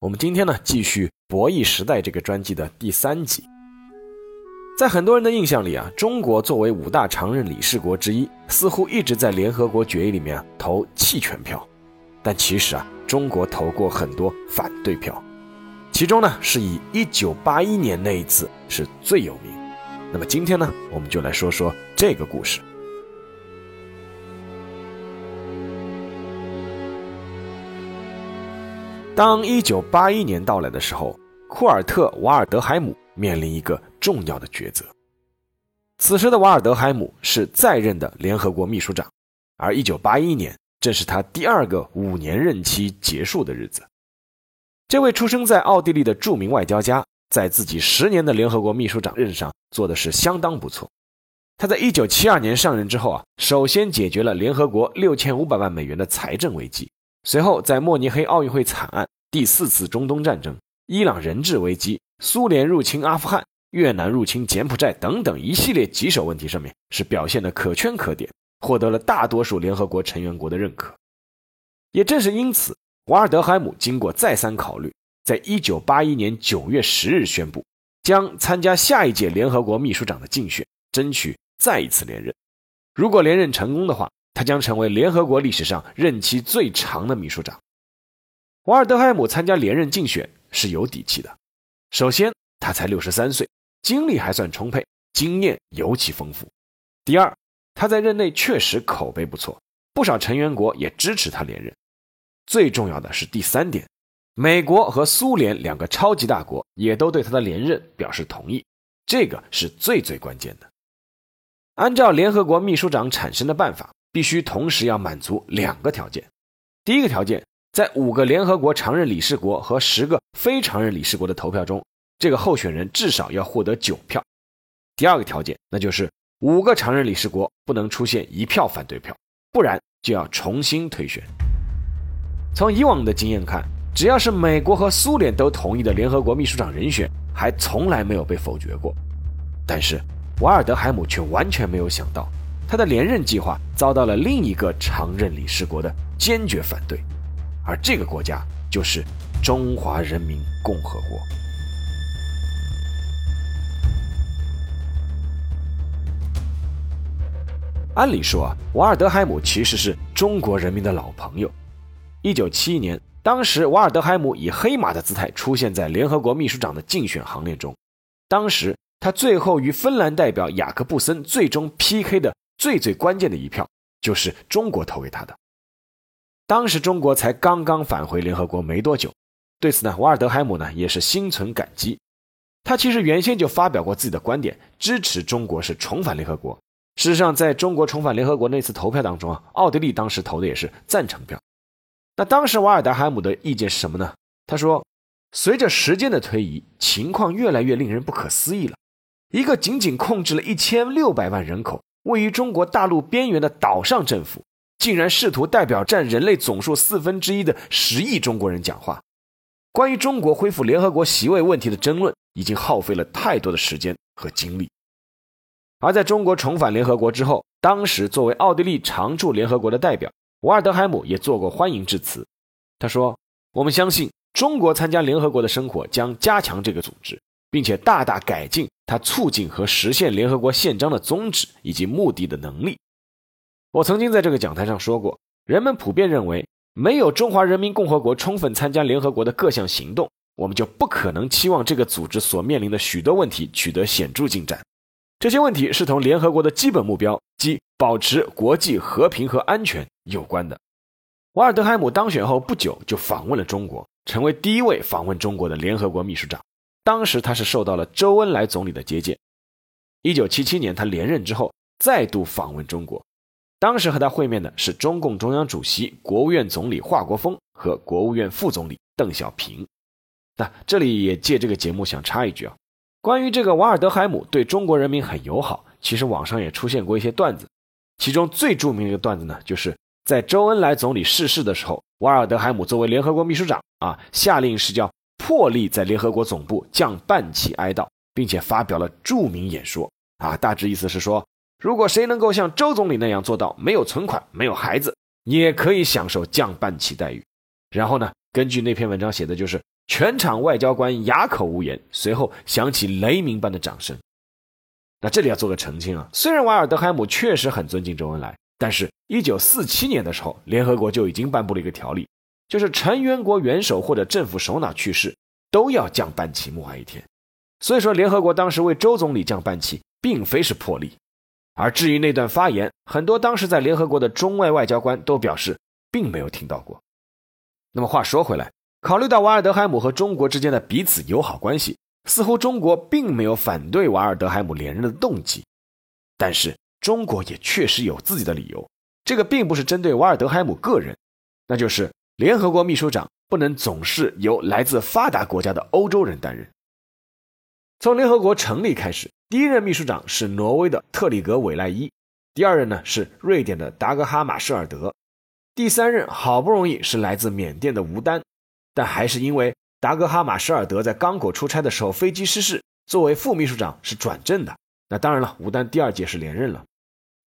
我们今天呢，继续《博弈时代》这个专辑的第三集。在很多人的印象里啊，中国作为五大常任理事国之一，似乎一直在联合国决议里面投弃权票。但其实啊，中国投过很多反对票，其中呢是以1981年那一次是最有名。那么今天呢，我们就来说说这个故事。当1981年到来的时候，库尔特·瓦尔德海姆面临一个重要的抉择。此时的瓦尔德海姆是在任的联合国秘书长，而1981年正是他第二个五年任期结束的日子。这位出生在奥地利的著名外交家，在自己十年的联合国秘书长任上做的是相当不错。他在1972年上任之后啊，首先解决了联合国6500万美元的财政危机。随后，在慕尼黑奥运会惨案、第四次中东战争、伊朗人质危机、苏联入侵阿富汗、越南入侵柬埔寨等等一系列棘手问题上面，是表现的可圈可点，获得了大多数联合国成员国的认可。也正是因此，瓦尔德海姆经过再三考虑，在一九八一年九月十日宣布，将参加下一届联合国秘书长的竞选，争取再一次连任。如果连任成功的话，他将成为联合国历史上任期最长的秘书长。瓦尔德海姆参加连任竞选是有底气的。首先，他才六十三岁，精力还算充沛，经验尤其丰富。第二，他在任内确实口碑不错，不少成员国也支持他连任。最重要的是第三点，美国和苏联两个超级大国也都对他的连任表示同意，这个是最最关键的。按照联合国秘书长产生的办法。必须同时要满足两个条件，第一个条件，在五个联合国常任理事国和十个非常任理事国的投票中，这个候选人至少要获得九票；第二个条件，那就是五个常任理事国不能出现一票反对票，不然就要重新推选。从以往的经验看，只要是美国和苏联都同意的联合国秘书长人选，还从来没有被否决过。但是瓦尔德海姆却完全没有想到。他的连任计划遭到了另一个常任理事国的坚决反对，而这个国家就是中华人民共和国。按理说啊，瓦尔德海姆其实是中国人民的老朋友。一九七一年，当时瓦尔德海姆以黑马的姿态出现在联合国秘书长的竞选行列中，当时他最后与芬兰代表雅各布森最终 PK 的。最最关键的一票就是中国投给他的。当时中国才刚刚返回联合国没多久，对此呢，瓦尔德海姆呢也是心存感激。他其实原先就发表过自己的观点，支持中国是重返联合国。事实上，在中国重返联合国那次投票当中啊，奥地利当时投的也是赞成票。那当时瓦尔德海姆的意见是什么呢？他说，随着时间的推移，情况越来越令人不可思议了。一个仅仅控制了一千六百万人口。位于中国大陆边缘的岛上政府，竟然试图代表占人类总数四分之一的十亿中国人讲话。关于中国恢复联合国席位问题的争论，已经耗费了太多的时间和精力。而在中国重返联合国之后，当时作为奥地利常驻联合国的代表，瓦尔德海姆也做过欢迎致辞。他说：“我们相信，中国参加联合国的生活将加强这个组织。”并且大大改进它促进和实现联合国宪章的宗旨以及目的的能力。我曾经在这个讲台上说过，人们普遍认为，没有中华人民共和国充分参加联合国的各项行动，我们就不可能期望这个组织所面临的许多问题取得显著进展。这些问题是同联合国的基本目标即保持国际和平和安全有关的。瓦尔德海姆当选后不久就访问了中国，成为第一位访问中国的联合国秘书长。当时他是受到了周恩来总理的接见。一九七七年他连任之后，再度访问中国。当时和他会面的是中共中央主席、国务院总理华国锋和国务院副总理邓小平。那这里也借这个节目想插一句啊，关于这个瓦尔德海姆对中国人民很友好，其实网上也出现过一些段子，其中最著名的一个段子呢，就是在周恩来总理逝世的时候，瓦尔德海姆作为联合国秘书长啊，下令是叫破例在联合国总部降半旗哀悼，并且发表了著名演说啊，大致意思是说，如果谁能够像周总理那样做到没有存款、没有孩子，也可以享受降半旗待遇。然后呢，根据那篇文章写的就是。全场外交官哑口无言，随后响起雷鸣般的掌声。那这里要做个澄清啊，虽然瓦尔德海姆确实很尊敬周恩来，但是1947年的时候，联合国就已经颁布了一个条例，就是成员国元首或者政府首脑去世，都要降半旗默哀一天。所以说，联合国当时为周总理降半旗，并非是破例。而至于那段发言，很多当时在联合国的中外外交官都表示，并没有听到过。那么话说回来。考虑到瓦尔德海姆和中国之间的彼此友好关系，似乎中国并没有反对瓦尔德海姆连任的动机。但是中国也确实有自己的理由，这个并不是针对瓦尔德海姆个人，那就是联合国秘书长不能总是由来自发达国家的欧洲人担任。从联合国成立开始，第一任秘书长是挪威的特里格韦赖伊，第二任呢是瑞典的达格哈马舍尔德，第三任好不容易是来自缅甸的吴丹。但还是因为达格哈马舍尔德在刚果出差的时候飞机失事，作为副秘书长是转正的。那当然了，吴丹第二届是连任了。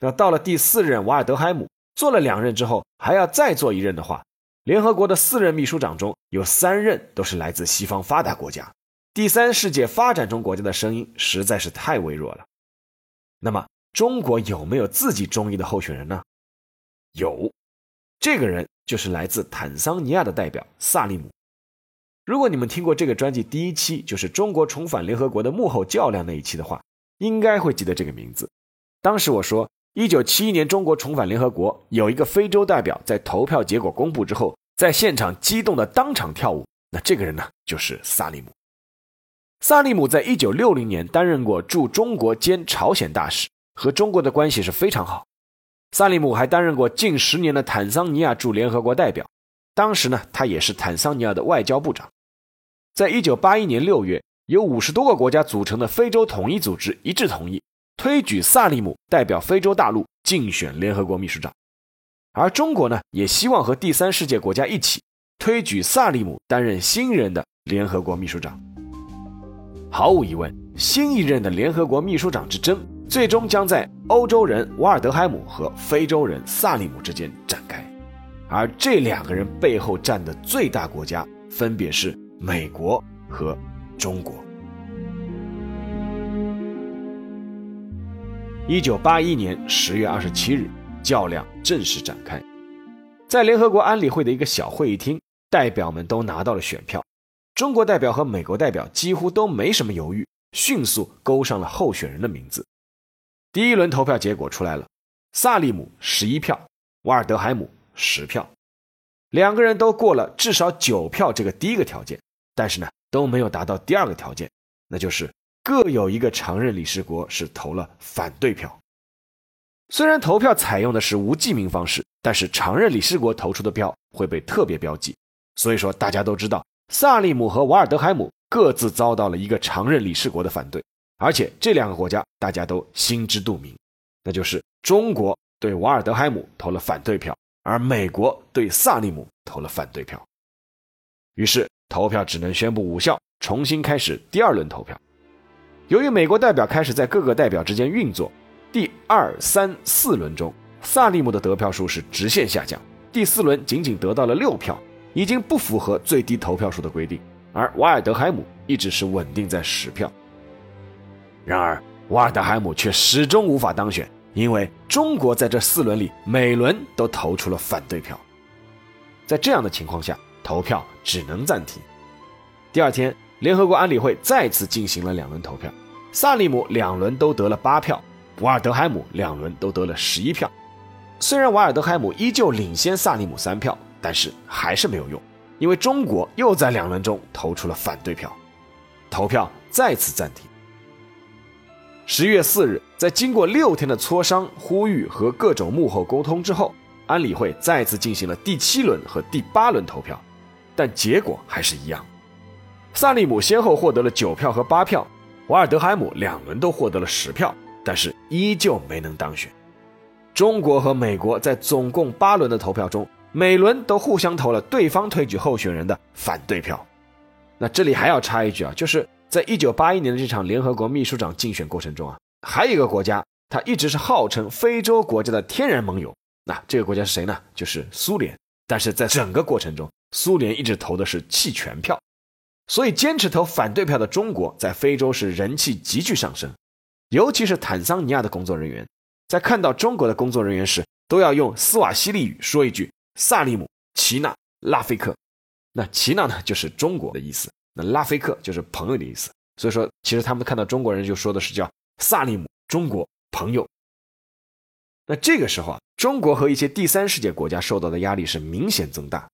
那到了第四任瓦尔德海姆做了两任之后，还要再做一任的话，联合国的四任秘书长中有三任都是来自西方发达国家，第三世界发展中国家的声音实在是太微弱了。那么中国有没有自己中意的候选人呢？有，这个人。就是来自坦桑尼亚的代表萨利姆。如果你们听过这个专辑第一期，就是中国重返联合国的幕后较量那一期的话，应该会记得这个名字。当时我说，一九七一年中国重返联合国，有一个非洲代表在投票结果公布之后，在现场激动的当场跳舞。那这个人呢，就是萨利姆。萨利姆在一九六零年担任过驻中国兼朝鲜大使，和中国的关系是非常好。萨利姆还担任过近十年的坦桑尼亚驻联合国代表，当时呢，他也是坦桑尼亚的外交部长。在一九八一年六月，由五十多个国家组成的非洲统一组织一致同意推举萨利姆代表非洲大陆竞选联合国秘书长，而中国呢，也希望和第三世界国家一起推举萨利姆担任新任的联合国秘书长。毫无疑问，新一任的联合国秘书长之争。最终将在欧洲人瓦尔德海姆和非洲人萨利姆之间展开，而这两个人背后站的最大国家分别是美国和中国。一九八一年十月二十七日，较量正式展开，在联合国安理会的一个小会议厅，代表们都拿到了选票，中国代表和美国代表几乎都没什么犹豫，迅速勾上了候选人的名字。第一轮投票结果出来了，萨利姆十一票，瓦尔德海姆十票，两个人都过了至少九票这个第一个条件，但是呢都没有达到第二个条件，那就是各有一个常任理事国是投了反对票。虽然投票采用的是无记名方式，但是常任理事国投出的票会被特别标记，所以说大家都知道，萨利姆和瓦尔德海姆各自遭到了一个常任理事国的反对。而且这两个国家大家都心知肚明，那就是中国对瓦尔德海姆投了反对票，而美国对萨利姆投了反对票。于是投票只能宣布无效，重新开始第二轮投票。由于美国代表开始在各个代表之间运作，第二、三、四轮中，萨利姆的得票数是直线下降，第四轮仅仅得到了六票，已经不符合最低投票数的规定，而瓦尔德海姆一直是稳定在十票。然而，瓦尔德海姆却始终无法当选，因为中国在这四轮里每轮都投出了反对票。在这样的情况下，投票只能暂停。第二天，联合国安理会再次进行了两轮投票，萨利姆两轮都得了八票，瓦尔德海姆两轮都得了十一票。虽然瓦尔德海姆依旧领先萨利姆三票，但是还是没有用，因为中国又在两轮中投出了反对票，投票再次暂停。十月四日，在经过六天的磋商、呼吁和各种幕后沟通之后，安理会再次进行了第七轮和第八轮投票，但结果还是一样。萨利姆先后获得了九票和八票，瓦尔德海姆两轮都获得了十票，但是依旧没能当选。中国和美国在总共八轮的投票中，每轮都互相投了对方推举候选人的反对票。那这里还要插一句啊，就是在一九八一年的这场联合国秘书长竞选过程中啊，还有一个国家，它一直是号称非洲国家的天然盟友。那这个国家是谁呢？就是苏联。但是在整个过程中，苏联一直投的是弃权票，所以坚持投反对票的中国在非洲是人气急剧上升。尤其是坦桑尼亚的工作人员，在看到中国的工作人员时，都要用斯瓦希里语说一句“萨利姆齐纳拉菲克”。那齐纳呢，就是中国的意思；那拉菲克就是朋友的意思。所以说，其实他们看到中国人就说的是叫“萨利姆中国朋友”。那这个时候啊，中国和一些第三世界国家受到的压力是明显增大，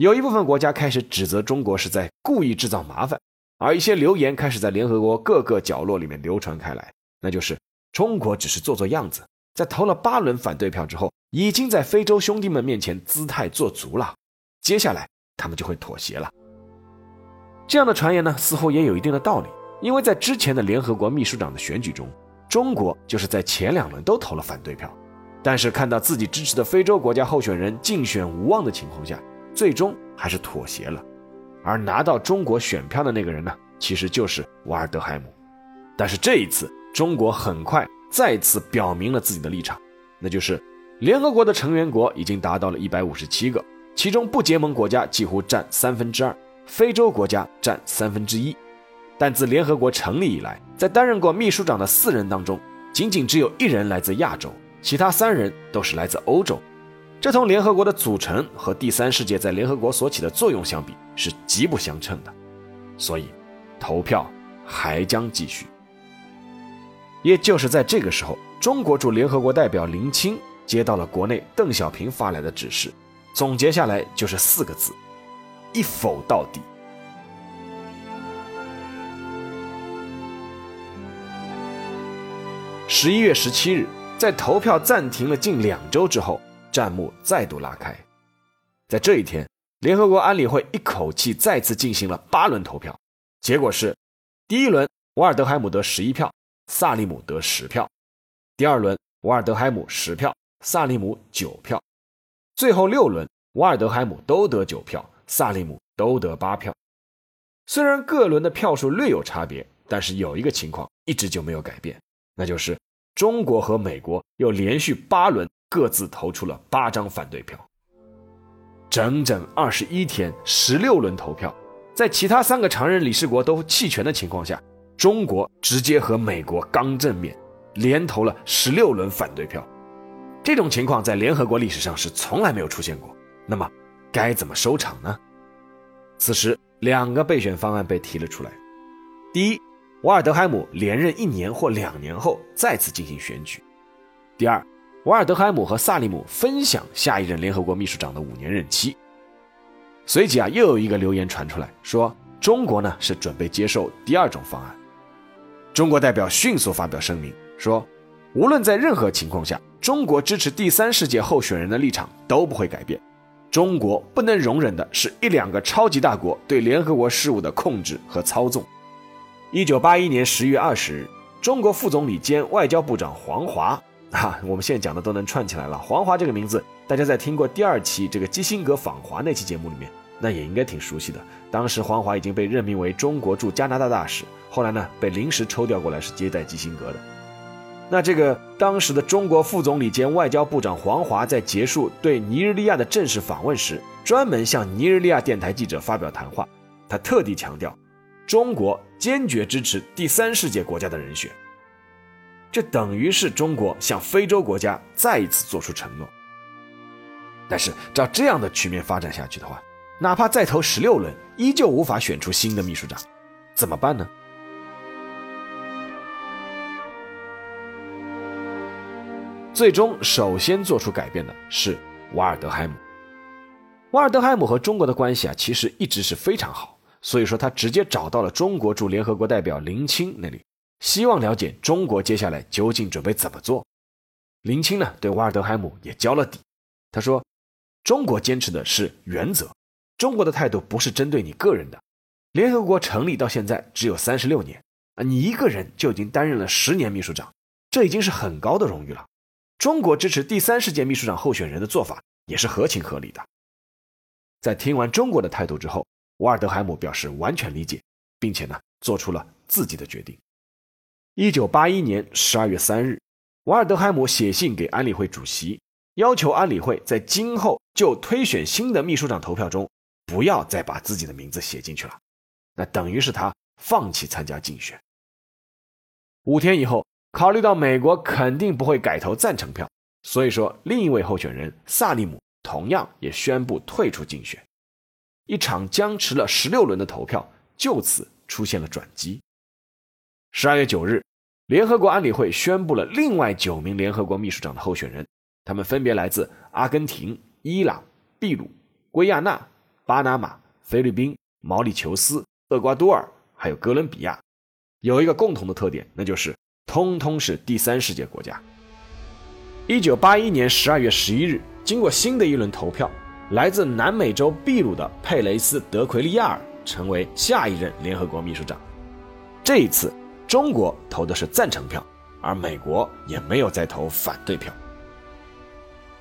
有一部分国家开始指责中国是在故意制造麻烦，而一些流言开始在联合国各个角落里面流传开来，那就是中国只是做做样子，在投了八轮反对票之后，已经在非洲兄弟们面前姿态做足了，接下来他们就会妥协了。这样的传言呢，似乎也有一定的道理，因为在之前的联合国秘书长的选举中。中国就是在前两轮都投了反对票，但是看到自己支持的非洲国家候选人竞选无望的情况下，最终还是妥协了。而拿到中国选票的那个人呢，其实就是瓦尔德海姆。但是这一次，中国很快再次表明了自己的立场，那就是联合国的成员国已经达到了一百五十七个，其中不结盟国家几乎占三分之二，非洲国家占三分之一。但自联合国成立以来，在担任过秘书长的四人当中，仅仅只有一人来自亚洲，其他三人都是来自欧洲。这同联合国的组成和第三世界在联合国所起的作用相比，是极不相称的。所以，投票还将继续。也就是在这个时候，中国驻联合国代表林清接到了国内邓小平发来的指示，总结下来就是四个字：一否到底。十一月十七日，在投票暂停了近两周之后，战幕再度拉开。在这一天，联合国安理会一口气再次进行了八轮投票，结果是：第一轮，瓦尔德海姆得十一票，萨利姆得十票；第二轮，瓦尔德海姆十票，萨利姆九票；最后六轮，瓦尔德海姆都得九票，萨利姆都得八票。虽然各轮的票数略有差别，但是有一个情况一直就没有改变。那就是中国和美国又连续八轮各自投出了八张反对票，整整二十一天十六轮投票，在其他三个常任理事国都弃权的情况下，中国直接和美国刚正面，连投了十六轮反对票。这种情况在联合国历史上是从来没有出现过。那么该怎么收场呢？此时两个备选方案被提了出来，第一。瓦尔德海姆连任一年或两年后再次进行选举。第二，瓦尔德海姆和萨利姆分享下一任联合国秘书长的五年任期。随即啊，又有一个留言传出来，说中国呢是准备接受第二种方案。中国代表迅速发表声明说，无论在任何情况下，中国支持第三世界候选人的立场都不会改变。中国不能容忍的是一两个超级大国对联合国事务的控制和操纵。一九八一年十月二十日，中国副总理兼外交部长黄华啊，我们现在讲的都能串起来了。黄华这个名字，大家在听过第二期这个基辛格访华那期节目里面，那也应该挺熟悉的。当时黄华已经被任命为中国驻加拿大大使，后来呢被临时抽调过来是接待基辛格的。那这个当时的中国副总理兼外交部长黄华在结束对尼日利亚的正式访问时，专门向尼日利亚电台记者发表谈话，他特地强调。中国坚决支持第三世界国家的人选，这等于是中国向非洲国家再一次做出承诺。但是照这样的局面发展下去的话，哪怕再投十六轮，依旧无法选出新的秘书长，怎么办呢？最终，首先做出改变的是瓦尔德海姆。瓦尔德海姆和中国的关系啊，其实一直是非常好。所以说，他直接找到了中国驻联合国代表林清那里，希望了解中国接下来究竟准备怎么做。林清呢，对瓦尔德海姆也交了底，他说：“中国坚持的是原则，中国的态度不是针对你个人的。联合国成立到现在只有三十六年，啊，你一个人就已经担任了十年秘书长，这已经是很高的荣誉了。中国支持第三世界秘书长候选人的做法也是合情合理的。在听完中国的态度之后，瓦尔德海姆表示完全理解，并且呢做出了自己的决定。一九八一年十二月三日，瓦尔德海姆写信给安理会主席，要求安理会在今后就推选新的秘书长投票中，不要再把自己的名字写进去了。那等于是他放弃参加竞选。五天以后。考虑到美国肯定不会改投赞成票，所以说另一位候选人萨利姆同样也宣布退出竞选。一场僵持了十六轮的投票就此出现了转机。十二月九日，联合国安理会宣布了另外九名联合国秘书长的候选人，他们分别来自阿根廷、伊朗、秘鲁、圭亚那、巴拿马、菲律宾、毛里求斯、厄瓜多尔，还有哥伦比亚。有一个共同的特点，那就是。通通是第三世界国家。一九八一年十二月十一日，经过新的一轮投票，来自南美洲秘鲁的佩雷斯·德奎利亚尔成为下一任联合国秘书长。这一次，中国投的是赞成票，而美国也没有再投反对票。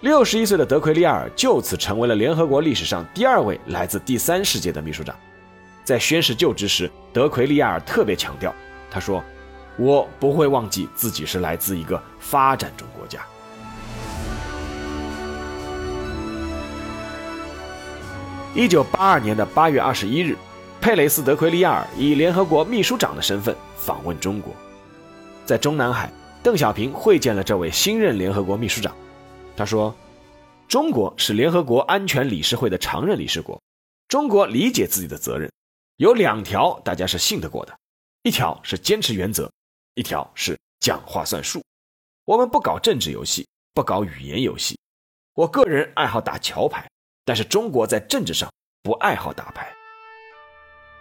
六十一岁的德奎利亚尔就此成为了联合国历史上第二位来自第三世界的秘书长。在宣誓就职时，德奎利亚尔特别强调，他说。我不会忘记自己是来自一个发展中国家。一九八二年的八月二十一日，佩雷斯·德奎利亚尔以联合国秘书长的身份访问中国，在中南海，邓小平会见了这位新任联合国秘书长。他说：“中国是联合国安全理事会的常任理事国，中国理解自己的责任，有两条大家是信得过的，一条是坚持原则。”一条是讲话算数，我们不搞政治游戏，不搞语言游戏。我个人爱好打桥牌，但是中国在政治上不爱好打牌。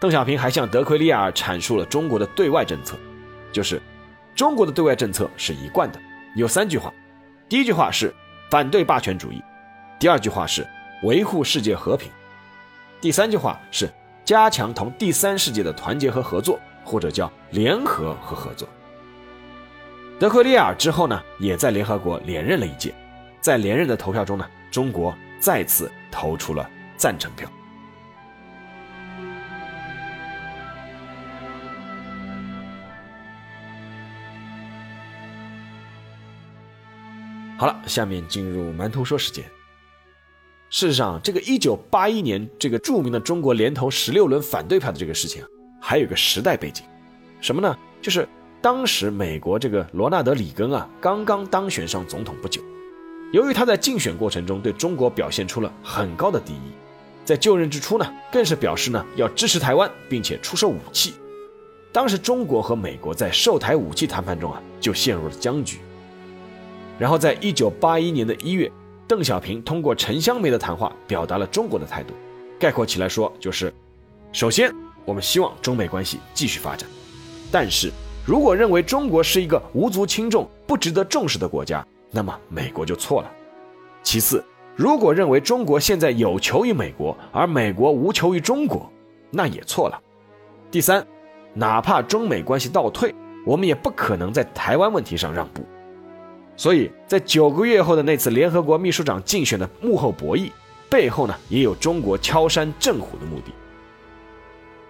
邓小平还向德奎利亚尔阐述了中国的对外政策，就是中国的对外政策是一贯的，有三句话：第一句话是反对霸权主义，第二句话是维护世界和平，第三句话是加强同第三世界的团结和合作，或者叫联合和合作。德奎利亚尔之后呢，也在联合国连任了一届，在连任的投票中呢，中国再次投出了赞成票。好了，下面进入馒头说时间。事实上，这个一九八一年这个著名的中国连投十六轮反对票的这个事情，还有个时代背景，什么呢？就是。当时美国这个罗纳德·里根啊，刚刚当选上总统不久，由于他在竞选过程中对中国表现出了很高的敌意，在就任之初呢，更是表示呢要支持台湾，并且出售武器。当时中国和美国在售台武器谈判中啊，就陷入了僵局。然后在一九八一年的一月，邓小平通过陈香梅的谈话表达了中国的态度，概括起来说就是：首先，我们希望中美关系继续发展，但是。如果认为中国是一个无足轻重、不值得重视的国家，那么美国就错了。其次，如果认为中国现在有求于美国，而美国无求于中国，那也错了。第三，哪怕中美关系倒退，我们也不可能在台湾问题上让步。所以在九个月后的那次联合国秘书长竞选的幕后博弈背后呢，也有中国敲山震虎的目的。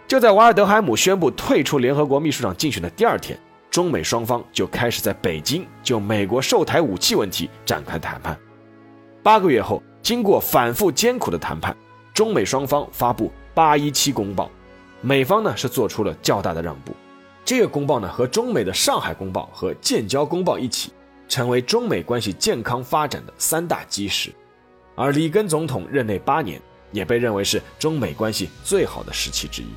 就在瓦尔德海姆宣布退出联合国秘书长竞选的第二天，中美双方就开始在北京就美国售台武器问题展开谈判。八个月后，经过反复艰苦的谈判，中美双方发布八一七公报，美方呢是做出了较大的让步。这个公报呢和中美的上海公报和建交公报一起，成为中美关系健康发展的三大基石。而里根总统任内八年，也被认为是中美关系最好的时期之一。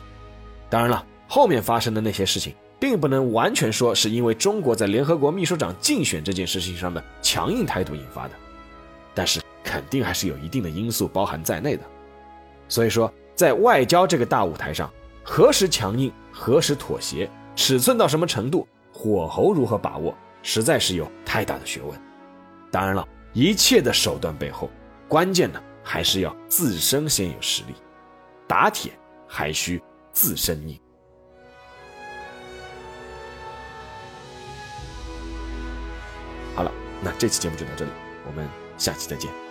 当然了，后面发生的那些事情，并不能完全说是因为中国在联合国秘书长竞选这件事情上的强硬态度引发的，但是肯定还是有一定的因素包含在内的。所以说，在外交这个大舞台上，何时强硬，何时妥协，尺寸到什么程度，火候如何把握，实在是有太大的学问。当然了，一切的手段背后，关键呢，还是要自身先有实力。打铁还需自身硬。好了，那这期节目就到这里，我们下期再见。